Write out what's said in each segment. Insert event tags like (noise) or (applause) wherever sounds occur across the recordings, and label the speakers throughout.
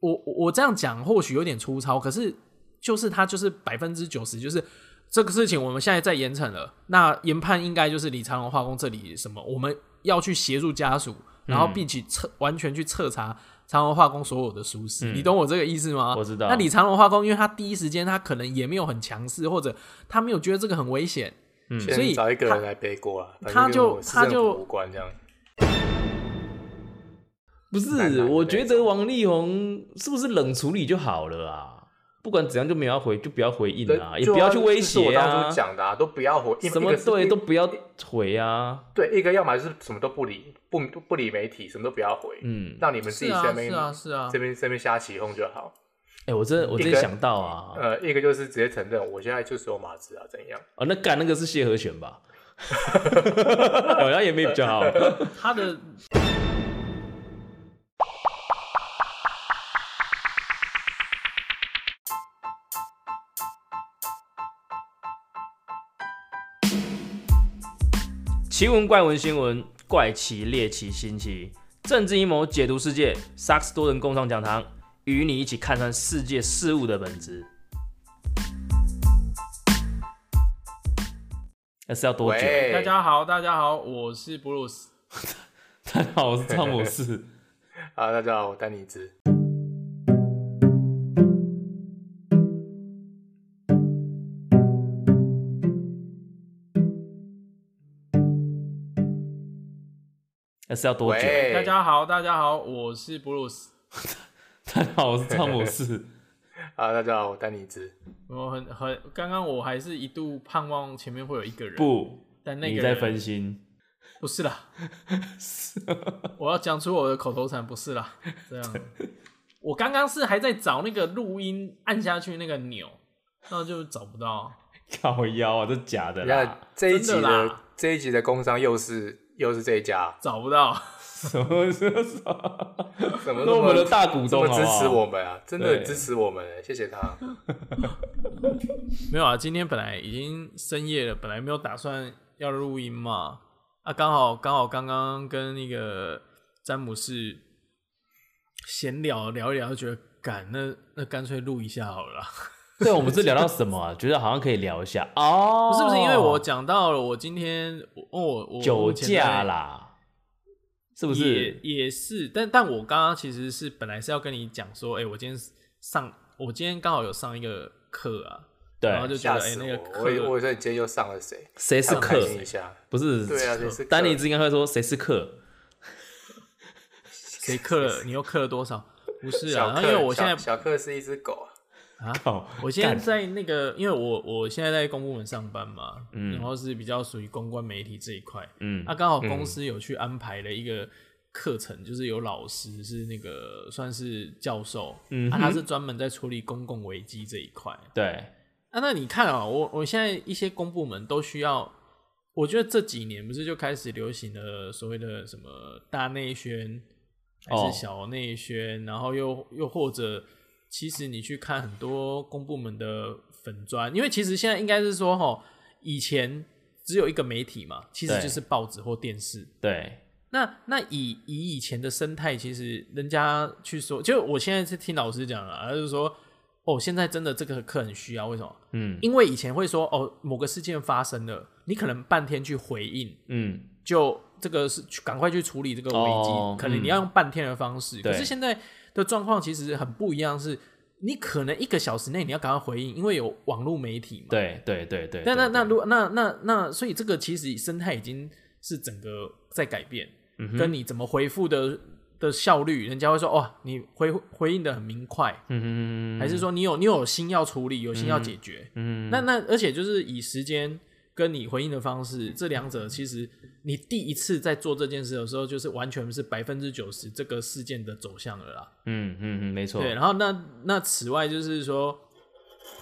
Speaker 1: 我我我这样讲或许有点粗糙，可是就是他就是百分之九十就是这个事情，我们现在在严惩了，那研判应该就是李长荣化工这里什么，我们要去协助家属，然后并且彻完全去彻查长荣化工所有的疏失，你懂我这个意思吗？
Speaker 2: 我知道
Speaker 1: 那李长荣化工，因为他第一时间他可能也没有很强势，或者他没有觉得这个很危险，
Speaker 2: 嗯
Speaker 1: 所以
Speaker 3: 找一个
Speaker 1: 他
Speaker 3: 人来背锅啊，
Speaker 1: 他就他就
Speaker 3: 无关这样。
Speaker 2: 不是我觉得王力宏是不是冷处理就好了啊？不管怎样就没有要回，就不要回应啊，也不要去威
Speaker 3: 就是我
Speaker 2: 胁啊
Speaker 3: 当初，讲的啊，都不要回，
Speaker 2: 什么对都不要回啊。
Speaker 3: 对，一个要么就是什么都不理，不不理媒体，什么都不要回，
Speaker 2: 嗯，
Speaker 3: 让你们自己
Speaker 1: 是啊
Speaker 3: 这边
Speaker 1: 是啊是啊
Speaker 3: 这边这边瞎起哄就好。
Speaker 2: 哎、我真的我真的想到啊，
Speaker 3: 呃，一个就是直接承认我现在就是有马子啊，怎样？
Speaker 2: 哦，那干那个是谢和弦吧？(laughs) 好像也没比较好。
Speaker 1: 他的
Speaker 2: 奇闻怪闻新闻，怪奇猎奇新奇，政治阴谋解读世界，萨克斯多人共创讲堂，与你一起看穿世界事物的本质。那是要多久？
Speaker 3: 喂，
Speaker 1: 大家好，大家好，我是布鲁斯。(laughs)
Speaker 2: 大家好，我是汤姆士。(laughs)
Speaker 3: 啊，大家好，我丹尼兹。
Speaker 2: 那是要多久？
Speaker 3: 喂，
Speaker 1: 大家好，大家好，我是布鲁斯。(laughs)
Speaker 2: 大家好，我是汤姆士。(laughs)
Speaker 3: 啊，大家好，我丹尼兹。
Speaker 1: 我很很，刚刚我还是一度盼望前面会有一个人，，
Speaker 2: 不，
Speaker 1: 但那个
Speaker 2: 你在分心。
Speaker 1: 不是啦，(laughs) 我要讲出我的口头禅，不是啦，这样。我刚刚是还在找那个录音按下去那个钮，那就找不到。
Speaker 2: 靠腰啊，这假的啦！
Speaker 3: 这一集
Speaker 1: 真的
Speaker 3: 的
Speaker 1: 啦
Speaker 3: 这一集的工商又是又是这一家，
Speaker 1: 找不到，
Speaker 2: 什么什么什么？
Speaker 3: 怎么
Speaker 2: 那我们的大股东
Speaker 3: 支持
Speaker 2: 好不好
Speaker 3: 我们啊？真的支持我们欸，谢谢他。(laughs)
Speaker 1: 没有啊。今天本来已经深夜了，本来没有打算要录音嘛。啊，刚好刚好刚刚跟那个詹姆士闲聊聊一聊，就觉得干那那干脆录一下好了啦。(laughs)
Speaker 2: 对，我们是聊到什么啊？觉得好像可以聊一下哦。
Speaker 1: 不是不是，因为我讲到了，我今天我我我
Speaker 2: 酒驾啦，是不是？
Speaker 1: 也也是，但但我刚刚其实是本来是要跟你讲说，哎、我今天上，我今天刚好有上一个课啊，对然后，就觉得哎、那个
Speaker 3: 我！我以
Speaker 1: 课
Speaker 3: 我以为你今天又上了谁？
Speaker 2: 谁是
Speaker 3: 让我开
Speaker 2: 客？
Speaker 3: 心一下。
Speaker 2: 不是，
Speaker 3: 对啊，谁是
Speaker 2: 丹尼兹应该会说谁是课？
Speaker 1: 谁课了，你又课了多少？不是啊，然后因为我现在
Speaker 3: 小小克是一只狗啊，
Speaker 2: 靠，
Speaker 1: 我现在在那个，因为我我现在在公部门上班嘛，
Speaker 2: 嗯。
Speaker 1: 然后是比较属于公关媒体这一块，
Speaker 2: 嗯。
Speaker 1: 那、刚好公司有去安排了一个课程，就是有老师是那个算是教授，
Speaker 2: 嗯。
Speaker 1: 啊，他是专门在处理公共危机这一块。
Speaker 2: 对，
Speaker 1: 啊，那你看啊，我我现在一些公部门都需要，我觉得这几年不是就开始流行了所谓的什么大内宣还
Speaker 2: 哦。
Speaker 1: 是小内宣，然后又又或者，其实你去看很多公部门的粉砖，因为其实现在应该是说哈，以前只有一个媒体嘛，其实就是报纸或电视。
Speaker 2: 对，
Speaker 1: 那那以以以前的生态，其实人家去说，就我现在是听老师讲啊，他就说，哦，现在真的这个课很需要，为什么？
Speaker 2: 嗯
Speaker 1: 因为以前会说，哦，某个事件发生了，你可能半天去回应，
Speaker 2: 嗯，
Speaker 1: 就这个是去赶快去处理这个危机，
Speaker 2: 哦
Speaker 1: 可能你要用半天的方式。
Speaker 2: 对
Speaker 1: 可是现在的状况其实很不一样，是你可能一个小时内你要赶快回应，因为有网络媒体嘛。。
Speaker 2: 对对对对。对
Speaker 1: 那那那如果那那那，所以这个其实生态已经是整个在改变，
Speaker 2: 嗯
Speaker 1: 跟你怎么回复的的效率，人家会说哦，你回回应的很明快，
Speaker 2: 嗯哼，
Speaker 1: 还是说你有你有心要处理，有心要解决？
Speaker 2: 嗯
Speaker 1: 那那而且就是以时间跟你回应的方式，这两者其实你第一次在做这件事的时候，就是完全是百分之九十这个事件的走向了啦。
Speaker 2: 嗯嗯嗯，没错。
Speaker 1: 对，然后那那此外就是说。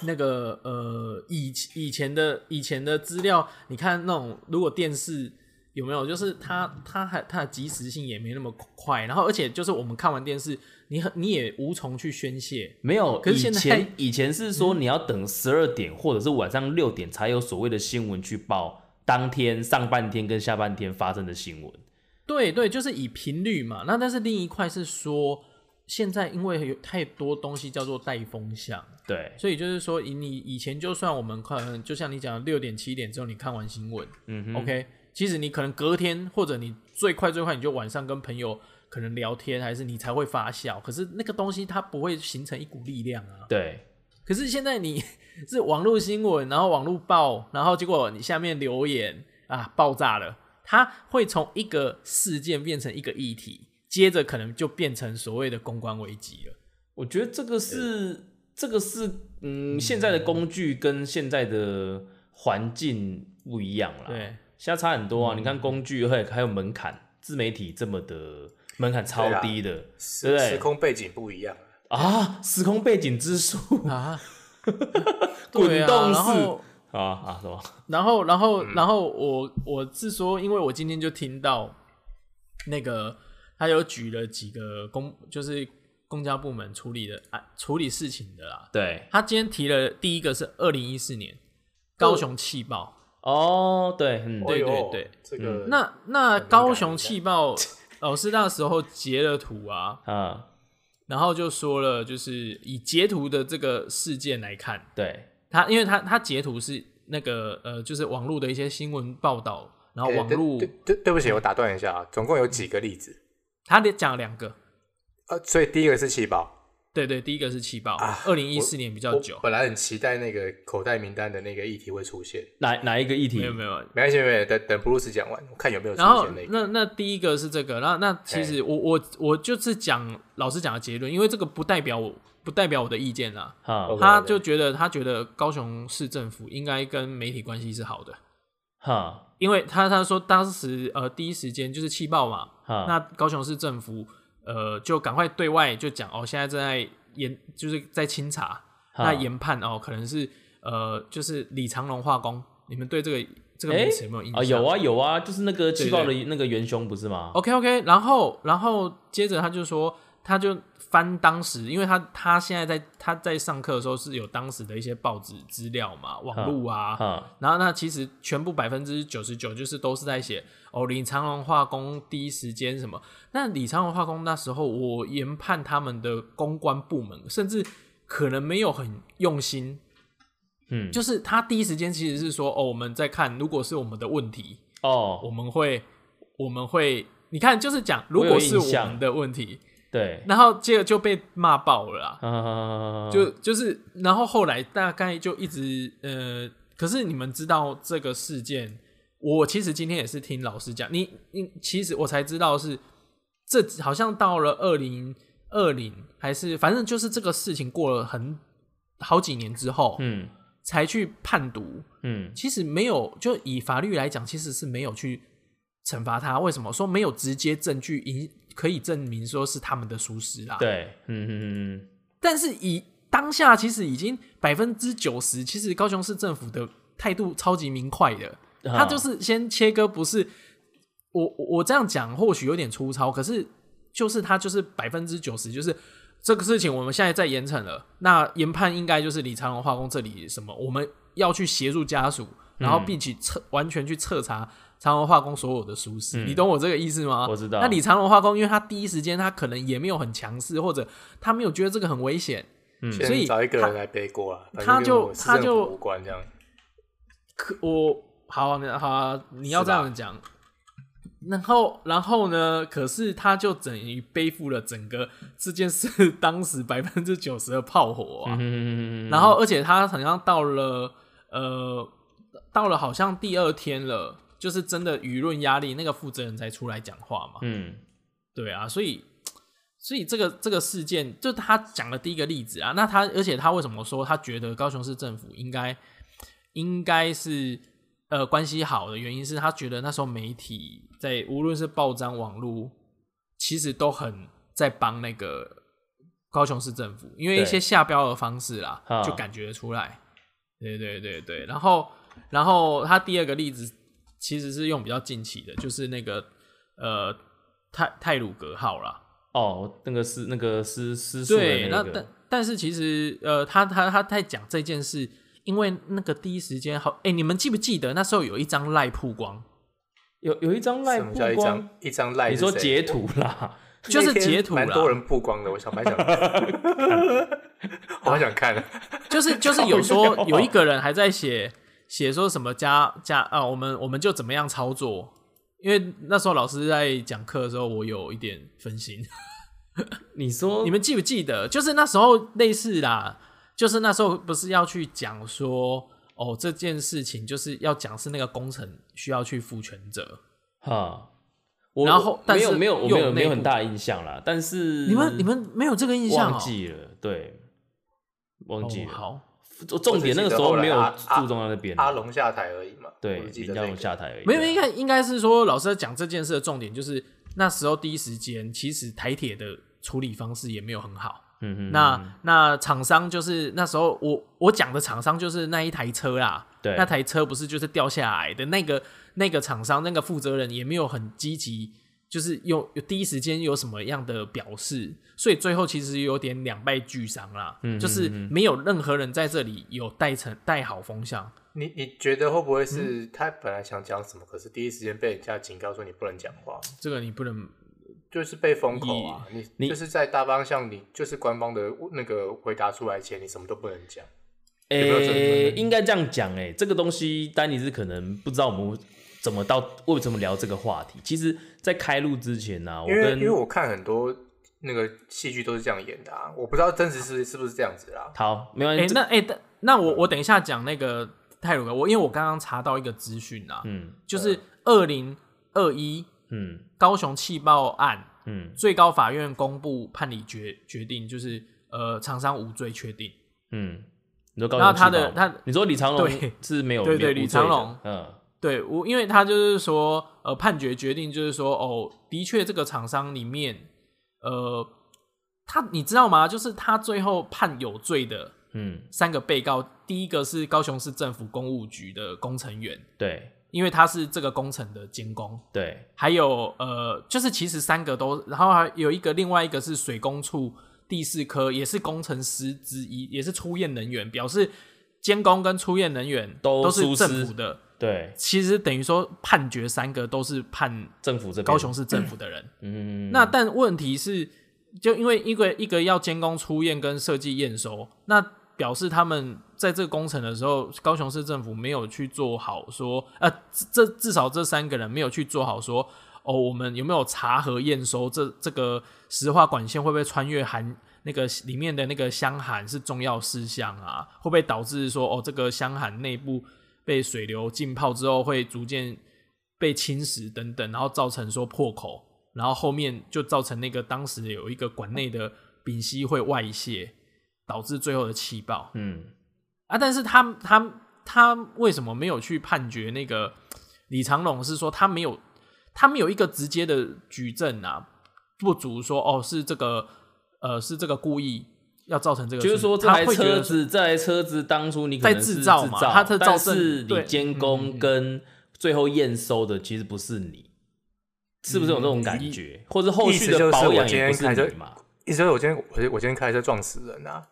Speaker 1: 那个呃，以以前的以前的资料，你看那种如果电视有没有，就是它它还它的及时性也没那么快，然后而且就是我们看完电视，你很你也无从去宣泄，
Speaker 2: 没有，以
Speaker 1: 可是现在
Speaker 2: 前以前是说你要等十二点或者是晚上六点才有所谓的新闻去报当天上半天跟下半天发生的新闻。
Speaker 1: 对对，就是以频率嘛。那但是另一块是说，现在因为有太多东西叫做带风向，
Speaker 2: 对，
Speaker 1: 所以就是说，以你以前就算我们可能就像你讲六点七点之后你看完新闻、
Speaker 2: 嗯哼
Speaker 1: o k 其实你可能隔天或者你最快最快你就晚上跟朋友可能聊天，还是你才会发酵。可是那个东西它不会形成一股力量啊。
Speaker 2: 对，
Speaker 1: 可是现在你是网络新闻，然后网络爆，然后结果你下面留言啊爆炸了，它会从一个事件变成一个议题，接着可能就变成所谓的公关危机了。
Speaker 2: 我觉得这个是这个是嗯，现在的工具跟现在的环境不一样了，
Speaker 1: 对，
Speaker 2: 现在差很多啊。
Speaker 1: 嗯
Speaker 2: 你看工具还还有门槛，自媒体这么的门槛超低的，对对
Speaker 3: 时空背景不一样。
Speaker 2: 啊，时空背景之术 (laughs)
Speaker 1: 啊，
Speaker 2: 滚动式啊啊什么？
Speaker 1: 然后，然后，
Speaker 2: 嗯
Speaker 1: 然后我我是说，因为我今天就听到那个他有举了几个公，就是公家部门处理的啊处理事情的啦。
Speaker 2: 对，
Speaker 1: 他今天提了第一个是二零一四年高雄气爆，
Speaker 2: 哦，对，嗯，
Speaker 1: 对对对，
Speaker 3: 这个
Speaker 1: 那那高雄气爆 (laughs) 老师那时候截了图啊，
Speaker 2: 啊，
Speaker 1: 然后就说了，就是以截图的这个事件来看，
Speaker 2: 对，
Speaker 1: 他因为他他截图是那个呃，就是网络的一些新闻报道，然后网络
Speaker 3: 对对对不起，我打断一下啊，总共有几个例子？
Speaker 1: 他讲了两个，
Speaker 3: 呃，所以第一个是气爆，
Speaker 1: 对对，第一个是气爆
Speaker 3: 啊，
Speaker 1: 二零一四年比较久，
Speaker 3: 本来很期待那个口袋名单的那个议题会出现，
Speaker 2: 哪哪一个议题？
Speaker 1: 没有没有。
Speaker 3: 没关系，没关系，等等布鲁斯讲完，我看有没有出
Speaker 1: 然后
Speaker 3: 现那个。
Speaker 1: 那那第一个是这个，那那其实我我我就是讲老师讲的结论，因为这个不代表我不代表我的意见啦。
Speaker 2: 哈
Speaker 1: 他就觉得他觉得高雄市政府应该跟媒体关系是好的，
Speaker 2: 哈
Speaker 1: 因为他他说当时呃第一时间就是气爆嘛，
Speaker 2: 哈，
Speaker 1: 那高雄市政府呃就赶快对外就讲哦，现在正在研就是在清查，那研判哦可能是呃就是李长龙化工，你们对这个这个
Speaker 2: 诶
Speaker 1: 名词有没有印象？
Speaker 2: 啊有啊有啊，就是那个气爆的那个元凶不是吗
Speaker 1: ？OK OK，然后然后接着他就说，他就翻当时，因为他他现在在他在上课的时候是有当时的一些报纸资料嘛，网络啊，
Speaker 2: 哈。
Speaker 1: 然后那其实全部百分之九十九就是都是在写哦，李长龙化工第一时间什么。那李长龙化工那时候我研判他们的公关部门甚至可能没有很用心，
Speaker 2: 嗯，
Speaker 1: 就是他第一时间其实是说哦，我们在看，如果是我们的问题，
Speaker 2: 哦，
Speaker 1: 我们会我们会你看就是讲如果是我们的问题，
Speaker 2: 对，
Speaker 1: 然后接着就被骂爆了就就是，然后后来大概就一直呃，可是你们知道这个事件，我其实今天也是听老师讲，你你其实我才知道是这好像到了二零二零还是反正就是这个事情过了很好几年之后，
Speaker 2: 嗯。
Speaker 1: 才去判读，
Speaker 2: 嗯。
Speaker 1: 其实没有，就以法律来讲，其实是没有去惩罚他。为什么？说没有直接证据引可以证明说是他们的疏失啦？
Speaker 2: 对，嗯嗯嗯
Speaker 1: 但是以当下其实已经百分之九十，其实高雄市政府的态度超级明快的，
Speaker 2: 嗯，
Speaker 1: 他就是先切割，不是我我我这样讲或许有点粗糙，可是就是他就是百分之九十，就是这个事情我们现在在严惩了，那研判应该就是李长龙化工这里什么，我们要去协助家属，然后并且彻完全去彻查长隆化工所有的疏失，
Speaker 2: 嗯
Speaker 1: 你懂我这个意思吗？
Speaker 2: 我知道
Speaker 1: 那李长隆化工，因为他第一时间他可能也没有很强势，或者他没有觉得这个很危险，
Speaker 2: 嗯
Speaker 1: 所以
Speaker 3: 找一个
Speaker 1: 他
Speaker 3: 人来背锅啊，
Speaker 1: 他就他就
Speaker 3: 无关这样。
Speaker 1: 可我好啊好啊，你要这样讲。然后，然后呢？可是他就等于背负了整个这件事当时百分之九十的炮火啊。
Speaker 2: 嗯，
Speaker 1: 然后，而且他好像到了呃，到了好像第二天了，就是真的舆论压力，那个负责人才出来讲话嘛。
Speaker 2: 嗯
Speaker 1: 对啊，所以所以这个这个事件，就他讲的第一个例子啊。那他而且他为什么说他觉得高雄市政府应该应该是呃关系好的原因是他觉得那时候媒体在无论是报章、网络，其实都很在帮那个高雄市政府，因为一些下标的方式啦
Speaker 2: 啊，
Speaker 1: 就感觉得出来。对对对对，然后然后他第二个例子其实是用比较近期的，就是那个呃泰泰鲁格号啦。
Speaker 2: 哦，那个是那个是失速的
Speaker 1: 对，
Speaker 2: 那个
Speaker 1: 那但但是其实呃，他他他在讲这件事，因为那个第一时间好，哎、你们记不记得那时候有一张赖曝光？
Speaker 2: 有有一张赖
Speaker 3: 什么
Speaker 2: 曝光
Speaker 3: 叫一张，一张赖？
Speaker 2: 你说截？图啦，(laughs)
Speaker 1: 就是截图啦
Speaker 3: 蛮多人曝光的，我想蛮想，(laughs) 我好想看。
Speaker 1: 就是就是有说有一个人还在写写说什么加加啊，我们我们就怎么样操作，因为那时候老师在讲课的时候，我有一点分心。(laughs)
Speaker 2: 你说
Speaker 1: 你们记不记得？就是那时候类似啦，就是那时候不是要去讲说，哦，这件事情就是要讲是那个工程需要去负全责。
Speaker 2: 哈，我
Speaker 1: 然后但是
Speaker 2: 没有没有我没有没有很大印象啦，但是
Speaker 1: 你们你们没有这个印象、哦？
Speaker 2: 忘记了，对，忘记了。
Speaker 1: 哦好，
Speaker 2: 重重点那个时候没有注重到那边，
Speaker 3: 阿龙下台而已嘛。
Speaker 2: 对，林家龙下台而已。
Speaker 1: 没有，应该应该是说老师在讲这件事的重点就是那时候第一时间，其实台铁的处理方式也没有很好。
Speaker 2: 嗯哼，
Speaker 1: 那那厂商就是那时候我我讲的厂商就是那一台车啦，
Speaker 2: 对
Speaker 1: 那台车不是就是掉下来的那个那个厂商那个负责人也没有很积极，就是有有第一时间有什么样的表示，所以最后其实有点两败俱伤啦，
Speaker 2: 嗯
Speaker 1: 就是没有任何人在这里有带成带好风向。
Speaker 3: 你你觉得会不会
Speaker 1: 嗯
Speaker 3: 是他本来想讲什么，可是第一时间被人家警告说你不能讲话，
Speaker 1: 这个你不能
Speaker 3: 就是被封口啊？你
Speaker 2: 你
Speaker 3: 就是在大方向，你就是官方的那个回答出来前，你什么都不能讲。有没有这
Speaker 2: 诶、
Speaker 3: 个
Speaker 2: 应该这样讲，诶，这个东西丹尼是可能不知道我们怎么到为什么聊这个话题。其实，在开录之前呢、我
Speaker 3: 因为
Speaker 2: 跟
Speaker 3: 因为我看很多那个戏剧都是这样演的啊，我不知道真实是是不是这样子啦。
Speaker 2: 好没关
Speaker 1: 哎、
Speaker 2: 系，
Speaker 1: 那哎、那那我我等一下讲那个泰鲁格，我因为我刚刚查到一个资讯啊，
Speaker 2: 嗯
Speaker 1: 就是二零二一
Speaker 2: 嗯
Speaker 1: 高雄气爆案，
Speaker 2: 嗯
Speaker 1: 最高法院公布判理决决定，就是呃厂商无罪确定。
Speaker 2: 嗯，你说高
Speaker 1: 然后
Speaker 2: 雄气爆
Speaker 1: 他的他
Speaker 2: 你说李长龙是没有
Speaker 1: 对对李长龙
Speaker 2: 嗯
Speaker 1: 对我，因为他就是说，呃，判决决定就是说，哦，的确这个厂商里面，呃，他你知道吗？就是他最后判有罪的
Speaker 2: 嗯，
Speaker 1: 三个被告，第一个是高雄市政府公务局的工程员，
Speaker 2: 对
Speaker 1: 因为他是这个工程的监工，
Speaker 2: 对
Speaker 1: 还有呃，就是其实三个都，然后还有一个另外一个是水工处第四科，也是工程师之一，也是出验人员，表示监工跟出验人员都是
Speaker 2: 都疏失
Speaker 1: 政府的。
Speaker 2: 对，
Speaker 1: 其实等于说判决三个都是判
Speaker 2: 政府这边
Speaker 1: 高雄市政府的人。
Speaker 2: 嗯
Speaker 1: 那但问题是，就因为一个一个要监工出验跟设计验收，那表示他们在这个工程的时候，高雄市政府没有去做好说，呃，这至少这三个人没有去做好说，哦，我们有没有查核验收这这个石化管线会不会穿越含那个里面的那个箱涵是重要事项啊？会不会导致说，哦，这个箱涵内部被水流浸泡之后会逐渐被侵蚀等等，然后造成说破口，然后后面就造成那个当时有一个管内的丙烯会外泄，导致最后的气爆
Speaker 2: 嗯
Speaker 1: 啊。但是他他他为什么没有去判决那个李长龙？是说他没有他没有一个直接的举证啊，不足说哦是这个呃是这个故意要造成这个，
Speaker 2: 就是说这台车子，这台车子当初你可能
Speaker 1: 在
Speaker 2: 是制
Speaker 1: 制造嘛它的
Speaker 2: 但
Speaker 1: 造
Speaker 2: 是你监
Speaker 1: 嗯
Speaker 2: 工跟最后验收的其实不是你，是不是有这种感觉？或者后续的保养也不
Speaker 3: 天开车
Speaker 2: 是你嘛？
Speaker 3: 意思就是我今天我我今天开车撞死人啊，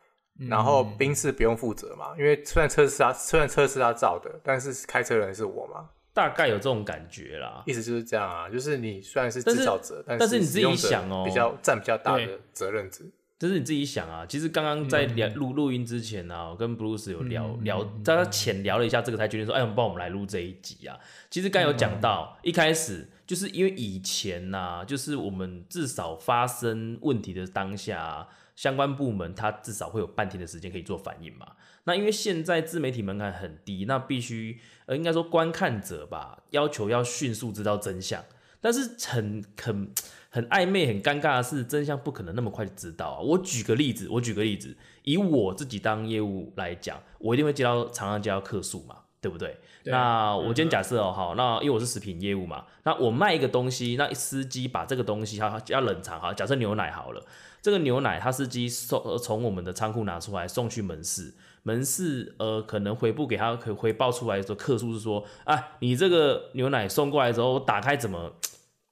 Speaker 3: 然后
Speaker 1: 嗯
Speaker 3: 宾士不用负责嘛，因为虽然车是他虽然车是他造的，但是开车人是我嘛，
Speaker 2: 大概有这种感觉啦。
Speaker 3: 意思就是这样啊，就是你虽然是制造者，但
Speaker 2: 但是你自己想哦
Speaker 3: 比较占比较大的责任值。
Speaker 2: 就是你自己想啊，其实刚刚在聊录录音之前呢、啊，我跟 Bruce 有聊聊，大家浅聊了一下这个，才决定说，哎，我们帮我们来录这一集啊。其实刚有讲到，一开始就是因为以前呐、就是我们至少发生问题的当下啊、相关部门它至少会有半天的时间可以做反应嘛。那因为现在自媒体门槛很低，那必须呃应该说观看者吧，要求要迅速知道真相，但是很很很暧昧、很尴尬的是，真相不可能那么快就知道啊。我举个例子，我举个例子，以我自己当业务来讲，我一定会接到常常接到客诉嘛，对不对？
Speaker 1: 对
Speaker 2: 那我今天假设哦，好，那因为我是食品业务嘛，那我卖一个东西，那司机把这个东西他要冷藏，好，假设牛奶好了，这个牛奶他司机送呃从我们的仓库拿出来送去门市，门市呃可能回不给他可回报出来的时候，客诉是说，啊，你这个牛奶送过来之后，我打开怎么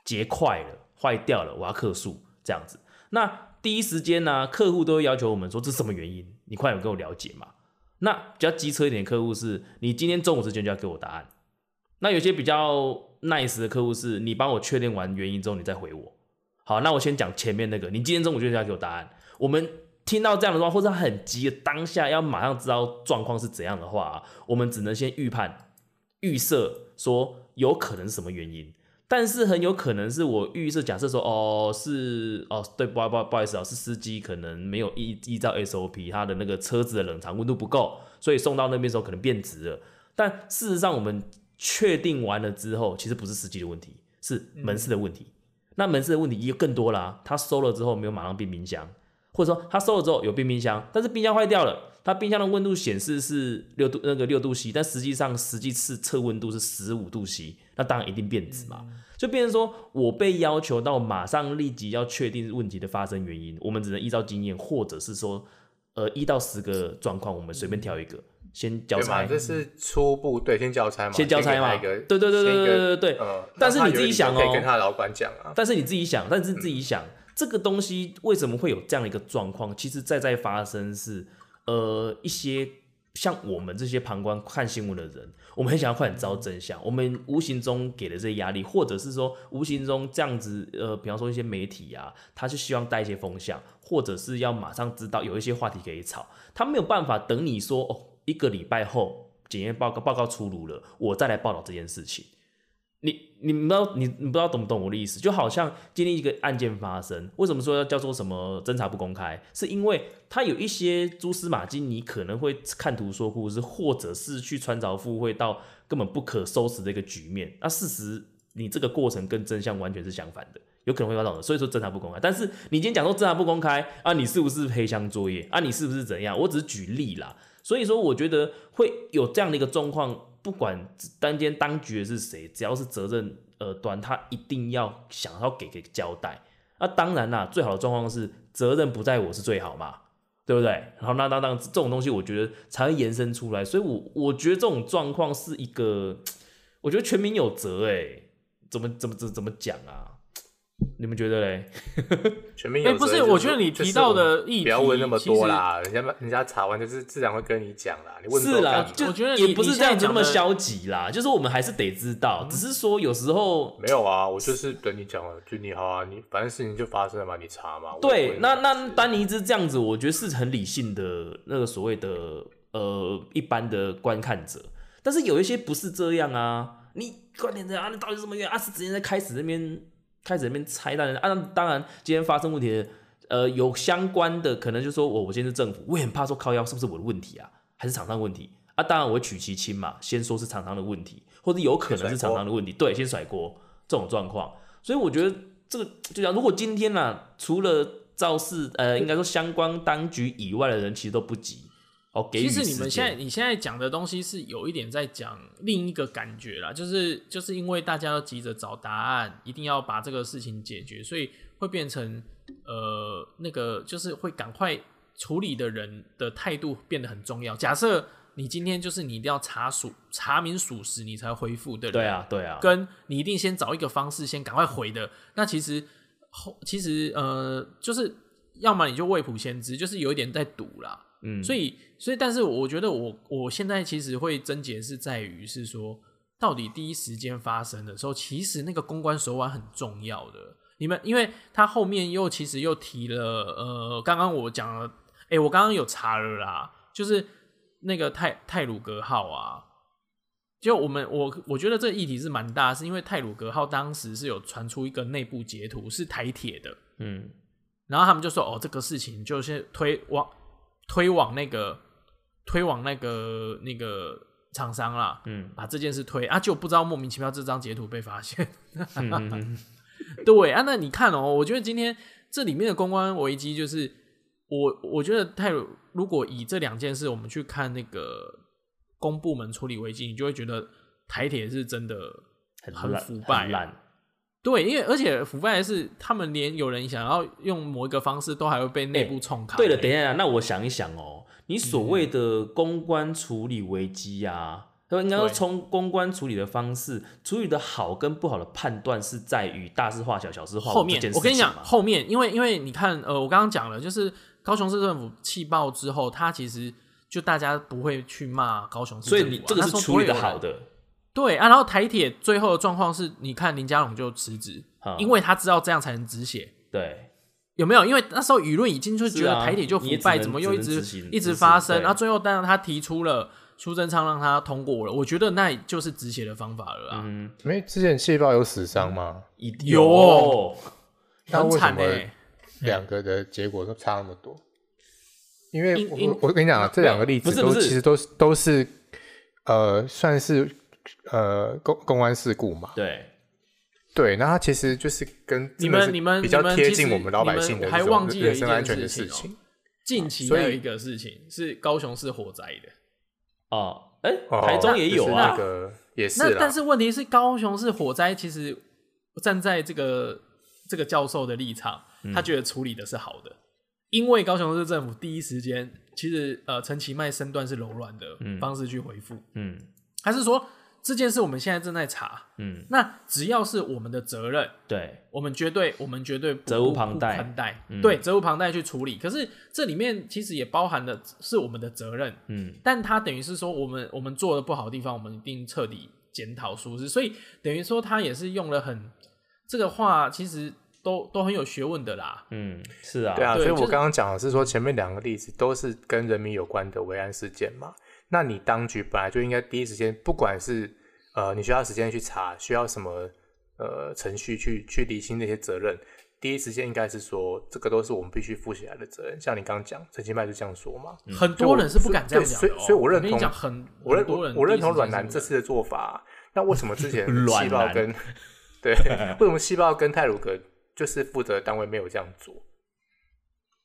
Speaker 2: 结块了，坏掉了，我要客诉这样子。那第一时间呢、客户都会要求我们说这是什么原因，你快点跟我了解嘛。那比较机车一点的客户是，你今天中午之前就要给我答案。那有些比较 nice 的客户是，你帮我确认完原因之后，你再回我。好，那我先讲前面那个，你今天中午就要给我答案。我们听到这样的话，或者很急的当下要马上知道状况是怎样的话，我们只能先预判、预设说有可能是什么原因。但是很有可能是我预设假设说，哦，是哦，对，不不不好意思啊，是司机可能没有依依照 SOP，他的那个车子的冷藏温度不够，所以送到那边时候可能变质了。但事实上我们确定完了之后，其实不是司机的问题，是门市的问题。那门市的问题也更多啦，他收了之后没有马上变冰箱，或者说他收了之后有变冰箱，但是冰箱坏掉了，他冰箱的温度显示是六度那个六度 C，但实际上实际是测温度是十五度 C，那当然一定变质嘛。就变成说我被要求到马上立即要确定问题的发生原因，我们只能依照经验，或者是说，呃，一到十个状况，我们随便挑一个先交差。
Speaker 3: 这是初步对，先交差嘛，
Speaker 2: 先交差嘛。对对对对对对对。呃，但是你自己想哦，
Speaker 3: 可以跟他老板讲啊。
Speaker 2: 但是你自己想，但是自己想，这个东西为什么会有这样的一个状况？其实在在发生是，呃，一些像我们这些旁观看新闻的人。我们很想要快点知道真相，我们无形中给了这些压力，或者是说无形中这样子，呃，比方说一些媒体啊，他就希望带一些风向，或者是要马上知道有一些话题可以炒，他没有办法等你说哦，一个礼拜后检验报告报告出炉了，我再来报道这件事情。你你不知道你你不知道懂不懂我的意思？就好像今天一个案件发生，为什么说要叫做什么侦查不公开？是因为它有一些蛛丝马迹，你可能会看图说故事，或者是去穿凿附会到根本不可收拾的一个局面。那事实你这个过程跟真相完全是相反的，有可能会发生的。所以说侦查不公开。但是你今天讲说侦查不公开啊，你是不是黑箱作业啊？你是不是怎样？我只是举例啦。所以说我觉得会有这样的一个状况。不管当天当局的是谁，只要是责任呃端，他一定要想要给个交代。那当然啦，最好的状况是责任不在我是最好嘛，对不对？然后那那那这种东西，我觉得才会延伸出来。所以，我我觉得这种状况是一个，我觉得全民有责哎，怎么怎么怎怎么讲啊？你们觉得嘞？(laughs)
Speaker 3: 全民有
Speaker 1: 不是？我觉得你提到的意
Speaker 3: 不要问那么多啦，人家人家查完就是自然会跟你讲啦。你问
Speaker 2: 是啦，
Speaker 1: 就我觉得
Speaker 2: 也不是这样子那么消极啦，就是我们还是得知道，只是说有时候
Speaker 3: 没有啊，我就是等你讲了，就你好啊，你反正事情就发生了嘛，你查嘛。
Speaker 2: 对，那那丹尼兹这样子，我觉得是很理性的那个所谓的呃一般的观看者，但是有一些不是这样啊，你观点这样啊，你到底什么原因啊？是直接在开始那边。开始那边猜，当然，啊，当然，今天发生问题的，呃，有相关的，可能就说我，我现在是政府，我也很怕说靠腰是不是我的问题啊，还是厂商问题啊？当然，我会取其轻嘛，先说是厂商的问题，或者有可能是厂商的问题，对，先甩锅这种状况。所以我觉得这个就讲，如果今天呢，除了肇事，呃，应该说相关当局以外的人，其实都不急。哦，
Speaker 1: 其实你们现在你现在讲的东西是有一点在讲另一个感觉啦，就是就是因为大家都急着找答案，一定要把这个事情解决，所以会变成呃那个就是会赶快处理的人的态度变得很重要。假设你今天就是你一定要查属查明属实，你才回复的，
Speaker 2: 对啊对啊，
Speaker 1: 跟你一定先找一个方式先赶快回的，那其实后其实呃就是要么你就未卜先知，就是有一点在赌啦。嗯，所以，所以，但是，我觉得我我现在其实会症结是在于是说，到底第一时间发生的时候，其实那个公关手腕很重要的。你们，因为他后面又其实又提了，呃，刚刚我讲了，哎，我刚刚有查了啦，就是那个泰泰鲁格号啊，就我们我我觉得这议题是蛮大，是因为泰鲁格号当时是有传出一个内部截图是台铁的，嗯，然后他们就说，哦，这个事情就是推往。推往那个，推往那个那个厂商啦，嗯，把这件事推啊，就不知道莫名其妙这张截图被发现，(laughs) 对啊，那你看哦，我觉得今天这里面的公关危机就是，我我觉得太如果以这两件事我们去看那个公部门处理危机，你就会觉得台铁是真的很腐败
Speaker 2: 烂。
Speaker 1: 对，因为而且腐败的是，他们连有人想要用某一个方式，都还会被内部冲卡。
Speaker 2: 对了，等一下，那我想一想哦，你所谓的公关处理危机啊，应该说从公关处理的方式，处理的好跟不好的判断是在于大事化小，小事化
Speaker 1: 后面，我跟你讲，后面，因为因为你看，呃，我刚刚讲了，就是高雄市政府气爆之后，他其实就大家不会去骂高雄市政府，
Speaker 2: 所以你这个是处理的好的。
Speaker 1: 对啊，然后台铁最后的状况是，你看林佳龙就辞职，
Speaker 2: 嗯
Speaker 1: 因为他知道这样才能止血。
Speaker 2: 对，
Speaker 1: 有没有？因为那时候舆论已经就觉
Speaker 2: 是啊
Speaker 1: 得台铁就腐败，
Speaker 2: 你也只能
Speaker 1: 怎么又一直
Speaker 2: 只能执行
Speaker 1: 一直
Speaker 2: 执
Speaker 1: 发生？
Speaker 2: 对
Speaker 1: 然后最后当然他提出了苏贞昌让他通过了，我觉得那就是止血的方法了啊，
Speaker 2: 嗯，
Speaker 3: 因为之前气爆有死伤吗？
Speaker 2: 一定
Speaker 1: 有很
Speaker 3: 那为什么
Speaker 1: 惨哎、
Speaker 3: 两个的结果都差那么多？因为
Speaker 1: 因因
Speaker 3: 我我跟你讲啊，这两个例子都
Speaker 2: 不是不是
Speaker 3: 其实都是都是呃算是呃公公安事故嘛。
Speaker 2: 对，
Speaker 3: 对，那它其实就是跟
Speaker 1: 你们你们
Speaker 3: 比较贴近我们老百
Speaker 1: 你们还
Speaker 3: 姓的这种
Speaker 1: 忘记了一件
Speaker 3: 人身安全的
Speaker 1: 事情。近期有一个事情是高雄市火灾的，
Speaker 2: 哦，哎，
Speaker 3: 哦
Speaker 2: 台中也有
Speaker 3: 就是
Speaker 2: 啊
Speaker 3: 那，个也是。
Speaker 1: 那但是问题是高雄市火灾，其实站在这个这个教授的立场，
Speaker 3: 嗯
Speaker 1: 他觉得处理的是好的，因为高雄市政府第一时间其实呃陈其迈身段是柔软的方式去回复，
Speaker 2: 嗯
Speaker 1: 还是说这件事我们现在正在查，
Speaker 2: 嗯，
Speaker 1: 那只要是我们的责任，
Speaker 2: 对，
Speaker 1: 我们绝对我们绝对不
Speaker 2: 责无
Speaker 1: 不
Speaker 2: 旁贷
Speaker 1: 对，责无旁贷去处理。可是这里面其实也包含的是我们的责任，
Speaker 2: 嗯
Speaker 1: 但它等于是说我们我们做的不好的地方，我们一定彻底检讨疏失。所以等于说他也是用了很这个话，其实都都很有学问的啦。
Speaker 2: 嗯，是啊，
Speaker 3: 对啊，所以我刚刚讲的是说，前面两个例子都是跟人民有关的维安事件嘛。那你当局本来就应该第一时间，不管是呃你需要时间去查，需要什么呃程序去去理清那些责任，第一时间应该是说这个都是我们必须负起来的责任。像你刚刚讲，陈其迈就这样说嘛。
Speaker 1: 很多人是不敢这样讲、哦
Speaker 3: 所以所以我认同我认
Speaker 1: 很多人
Speaker 3: 我我认同阮南
Speaker 1: 是不敢
Speaker 3: 这次的做法，那为什么之前 (laughs) 细胞跟 (laughs) 对为什么细胞跟泰鲁格就是负责单位没有这样做？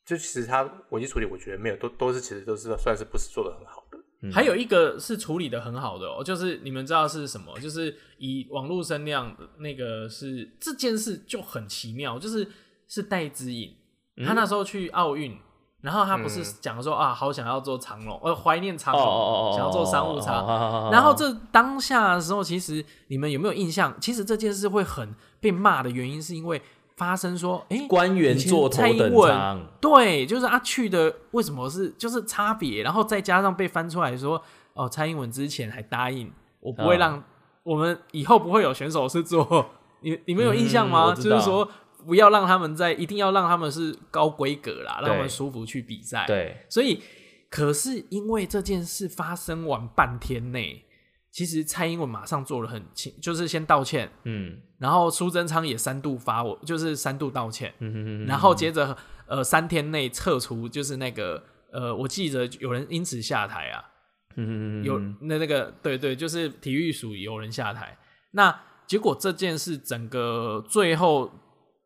Speaker 3: 就其实他危机处理，我觉得没有都都是其实都是算是不是做的很好的。
Speaker 1: 还有一个是处理的很好的哦，就是你们知道是什么？就是以网络声量的那个是这件事就很奇妙，就是是戴之颖，他那时候去奥运，然后他不是讲说啊，好想要做长龙，呃，怀念长
Speaker 2: 哦
Speaker 1: 龙，
Speaker 2: 哦哦哦，
Speaker 1: 想要做商务舱。
Speaker 2: 舱
Speaker 1: 然后这当下的时候，其实你们有没有印象？其实这件事会很被骂的原因，是因为发生说，哎、
Speaker 2: 官员
Speaker 1: 以前
Speaker 2: 坐头等
Speaker 1: 蔡英文
Speaker 2: 舱，
Speaker 1: 对，就是他去的为什么是就是差别，然后再加上被翻出来说，哦，蔡英文之前还答应我不会
Speaker 2: 啊。
Speaker 1: 让、我们以后不会有选手是做，(laughs) 你你们有印象
Speaker 2: 嗯
Speaker 1: 吗？就是说不要让他们在，一定要让他们是高规格啦，让他们舒服去比赛。，
Speaker 2: 对，
Speaker 1: 所以可是因为这件事发生完半天内，其实蔡英文马上做了很清，就是先道歉，
Speaker 2: 嗯。
Speaker 1: 然后苏贞昌也三度发我，就是三度道歉，
Speaker 2: 嗯哼哼
Speaker 1: 然后接着呃三天内撤除，就是那个呃，我记得有人因此下台啊，
Speaker 2: 嗯
Speaker 1: 有那那个对对，就是体育署有人下台，那结果这件事整个最后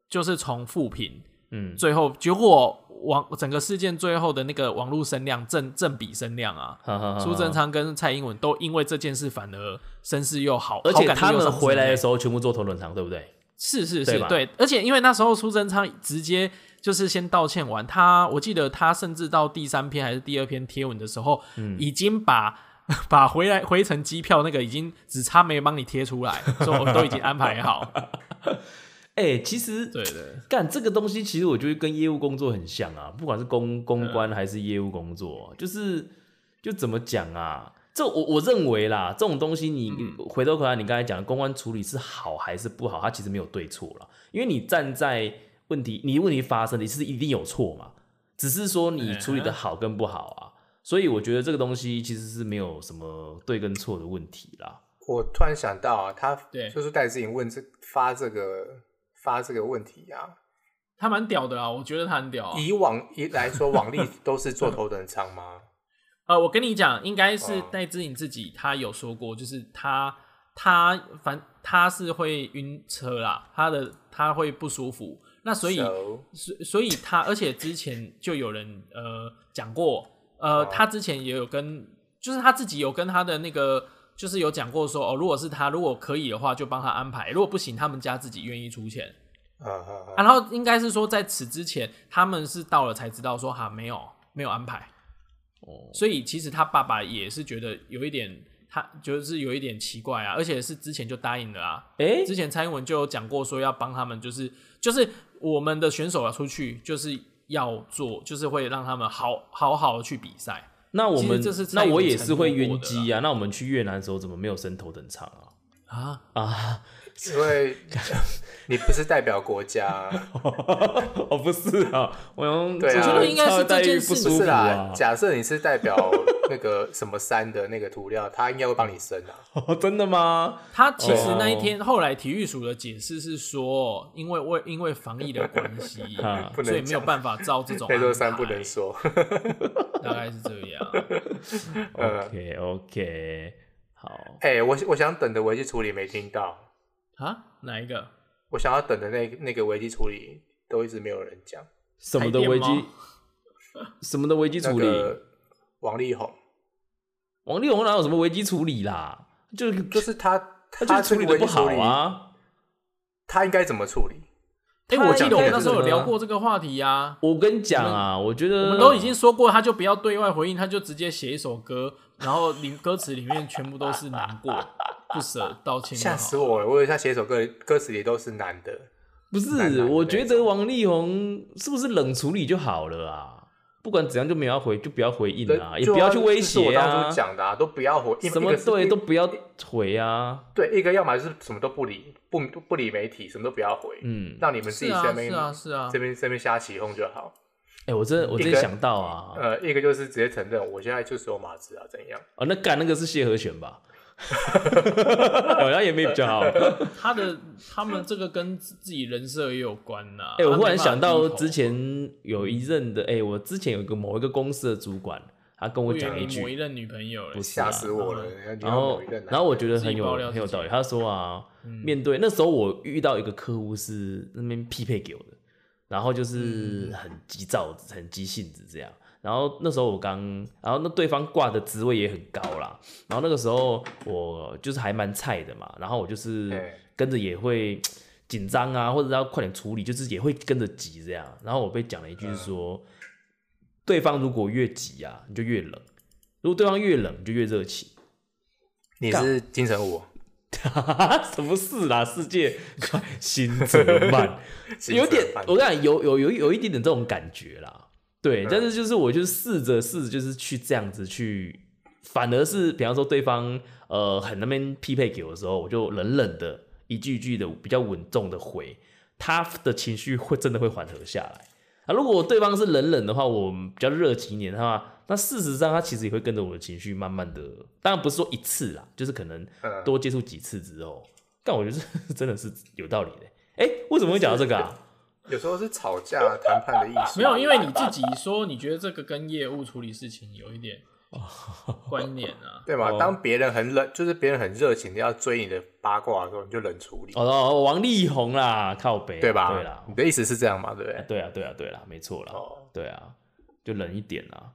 Speaker 1: 就是从复评，
Speaker 2: 嗯
Speaker 1: 最后结果网整个事件最后的那个网络声量正正比声量啊，苏贞
Speaker 2: 昌，
Speaker 1: 跟蔡英文都因为这件事反而声势又好，
Speaker 2: 而且他们回来的时候全部做头等舱，对不对？
Speaker 1: 是是是对，而且因为那时候苏贞昌直接就是先道歉完，他我记得他甚至到第三篇还是第二篇贴文的时候，
Speaker 2: 嗯
Speaker 1: 已经把 (laughs) 把回来回程机票那个已经只差没帮你贴出来，说我都已经安排好。(laughs)
Speaker 2: 哎，其实
Speaker 1: 对的，
Speaker 2: 干这个东西，其实我觉得跟业务工作很像啊，不管是公公关还是业务工作，就是就怎么讲啊？这我我认为啦，这种东西你你回头回来，你刚才讲的公关处理是好还是不好，它其实没有对错了，因为你站在问题，你问题发生，你是一定有错嘛，只是说你处理的好跟不好啊。所以我觉得这个东西其实是没有什么对跟错的问题啦。
Speaker 3: 我突然想到啊，他
Speaker 1: 对
Speaker 3: 就是戴志颖问这发这个发这个问题啊，
Speaker 1: 他蛮屌的啊，我觉得他很屌啊、
Speaker 3: 以往一来说，往例都是做头等舱吗？(laughs)
Speaker 1: 呃，我跟你讲，应该是
Speaker 3: 哦。
Speaker 1: 戴之颖自己他有说过，就是他他反他是会晕车啦，他的他会不舒服，那所以所所以他，而且之前就有人呃讲过，呃，
Speaker 3: 哦。
Speaker 1: 他之前也有跟，就是他自己有跟他的那个，就是有讲过说，哦，如果是他，如果可以的话，就帮他安排；如果不行，他们家自己愿意出钱。
Speaker 3: 嗯嗯嗯
Speaker 1: 啊、然后应该是说，在此之前，他们是到了才知道说，哈，没有没有安排。
Speaker 2: 哦，
Speaker 1: 所以其实他爸爸也是觉得有一点，他就是有一点奇怪啊，而且是之前就答应了啊。
Speaker 2: 哎、
Speaker 1: 之前蔡英文就有讲过，说要帮他们，就是就是我们的选手要出去，就是要做，就是会让他们好好好的去比赛。
Speaker 2: 那我们那我也是会晕机啊。那我们去越南的时候怎么没有升头等舱啊？
Speaker 1: 啊，
Speaker 2: 啊？
Speaker 3: 因为你不是代表国家，(laughs)
Speaker 2: 哦，不是啊，我用
Speaker 3: 对啊
Speaker 2: 我觉得
Speaker 1: 应该是这件事
Speaker 2: 不舒服
Speaker 3: 不是啦
Speaker 2: 啊。。
Speaker 3: 假设你是代表那个什么山的那个涂料，他应该会帮你升啊。(laughs)
Speaker 2: 哦，真的吗？
Speaker 1: 他其实
Speaker 2: 哦
Speaker 1: 那一天后来体育署的解释是说，因为为因为防疫的关系 (laughs)
Speaker 2: 啊，
Speaker 1: 所以没有
Speaker 3: 讲
Speaker 1: 办法照这种
Speaker 3: 那座山不能，说。
Speaker 1: 大概是这样。
Speaker 3: 嗯
Speaker 2: OK OK，好，
Speaker 3: 哎、我我想等的危机处理没听到，
Speaker 1: 啊，哪一个？
Speaker 3: 我想要等的那那个危机处理都一直没有人讲。
Speaker 2: 什么的危机？什么的危机处理？
Speaker 3: 那个王力宏，
Speaker 2: 王力宏哪有什么危机处理啦？就是
Speaker 3: 就是他
Speaker 2: 他
Speaker 3: 他
Speaker 2: 就处理的不好啊。
Speaker 3: 他应该怎么处理？
Speaker 1: 哎、
Speaker 2: 他
Speaker 1: 我记得我们那时候有聊过这个话题呀、
Speaker 2: 我跟你讲啊，我觉得
Speaker 1: 我们都已经说过，他就不要对外回应，他就直接写一首歌，然后里歌词里面全部都是难过、(laughs) 不舍、道歉。
Speaker 3: 吓死我了！我以为他写首歌，歌词里都是男的。
Speaker 2: 不是，我觉得王力宏是不是冷处理就好了啊？不管怎样就没有要回，就不要回应啊，也不要去威胁啊
Speaker 3: 当初，讲的啊，都不要回，一
Speaker 2: 什么对都不要回啊。
Speaker 3: 对，一个要么就是什么都不理，不不理媒体，什么都不要回，
Speaker 2: 嗯，
Speaker 3: 让你们自己
Speaker 1: 是啊，
Speaker 3: 在那边
Speaker 1: 是啊，是啊
Speaker 3: 这。边这边瞎起哄就好。
Speaker 2: 哎、我真的我真的想到啊，
Speaker 3: 呃，一个就是直接承认我现在就是有马子啊，怎样？
Speaker 2: 哦，那干那个是谢和弦吧？(laughs) 好像也没比较好。
Speaker 1: 他的他们这个跟自己人设也有关呐、
Speaker 2: 哎、我忽然想到之前有一任的，哎、我之前有一个某一个公司的主管，他跟我讲一句，
Speaker 1: 你某一任女朋友
Speaker 3: 吓死我了！
Speaker 2: 然后然后我觉得很有很有道理。他说啊，
Speaker 1: 嗯
Speaker 2: 面对那时候我遇到一个客户是那边匹配给我的，然后
Speaker 1: 嗯
Speaker 2: 就是很急躁、很急性子这样。然后那时候我刚，然后那对方挂的职位也很高啦。然后那个时候我就是还蛮菜的嘛，然后我就是跟着也会紧张啊，或者要快点处理，就是也会跟着急这样。然后我被讲了一句是说，对方如果越急啊，你就越冷；如果对方越冷，你就越热情。
Speaker 3: 你是金城武，(laughs)
Speaker 2: 什么事啦？世界快心则慢，(laughs) 有点，我跟你讲，有有有有一点点这种感觉啦。对，但是就是我就是试着试着就是去这样子去，反而是比方说对方呃很那边匹配给我的时候，我就冷冷的一句一句的比较稳重的回，他的情绪会真的会缓和下来。啊，如果对方是冷冷的话，我比较热情一点的话，那事实上他其实也会跟着我的情绪慢慢的，当然不是说一次啦，就是可能
Speaker 3: 嗯
Speaker 2: 多接触几次之后，但我觉得 (laughs) 真的是有道理的。哎、为什么会讲到这个啊？
Speaker 3: 有时候是吵架谈判的意思。(laughs)
Speaker 1: 没有，因为你自己说你觉得这个跟业务处理事情有一点 (laughs) 关联啊。
Speaker 3: 对嘛？
Speaker 2: 哦
Speaker 3: 当别人很冷，就是别人很热情的要追你的八卦的时候，你就冷处理，
Speaker 2: 哦哦，王力宏啦，靠北，
Speaker 3: 对吧？
Speaker 2: 对啦
Speaker 3: 你，的意思是这样嘛？对不对？
Speaker 2: 对啊，对啊，对啦，没错啦，
Speaker 3: 哦，
Speaker 2: 对啊，就冷一点啦，